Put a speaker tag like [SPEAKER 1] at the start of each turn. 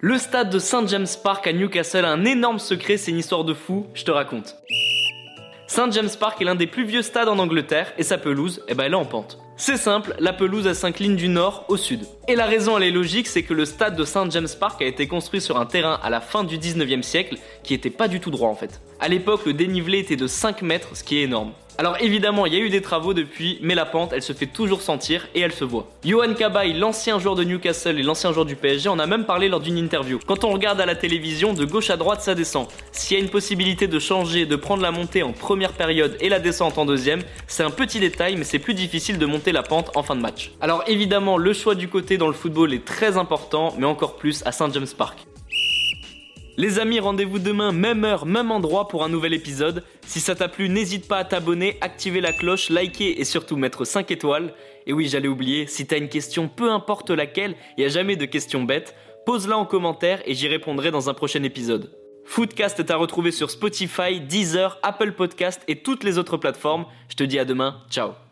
[SPEAKER 1] Le stade de St James Park à Newcastle a un énorme secret, c'est une histoire de fou, je te raconte. St James Park est l'un des plus vieux stades en Angleterre et sa pelouse, eh ben elle est en pente. C'est simple, la pelouse s'incline du nord au sud. Et la raison elle est logique, c'est que le stade de St James Park a été construit sur un terrain à la fin du 19e siècle qui était pas du tout droit en fait. À l'époque, le dénivelé était de 5 mètres, ce qui est énorme. Alors évidemment, il y a eu des travaux depuis, mais la pente, elle se fait toujours sentir et elle se voit. Johan Cabaye, l'ancien joueur de Newcastle et l'ancien joueur du PSG, en a même parlé lors d'une interview. Quand on regarde à la télévision, de gauche à droite, ça descend. S'il y a une possibilité de changer, de prendre la montée en première période et la descente en deuxième, c'est un petit détail, mais c'est plus difficile de monter la pente en fin de match. Alors évidemment, le choix du côté dans le football est très important, mais encore plus à St James Park. Les amis, rendez-vous demain, même heure, même endroit pour un nouvel épisode. Si ça t'a plu, n'hésite pas à t'abonner, activer la cloche, liker et surtout mettre 5 étoiles. Et oui, j'allais oublier, si t'as une question, peu importe laquelle, il a jamais de questions bêtes, pose-la en commentaire et j'y répondrai dans un prochain épisode. Foodcast est à retrouver sur Spotify, Deezer, Apple Podcast et toutes les autres plateformes. Je te dis à demain, ciao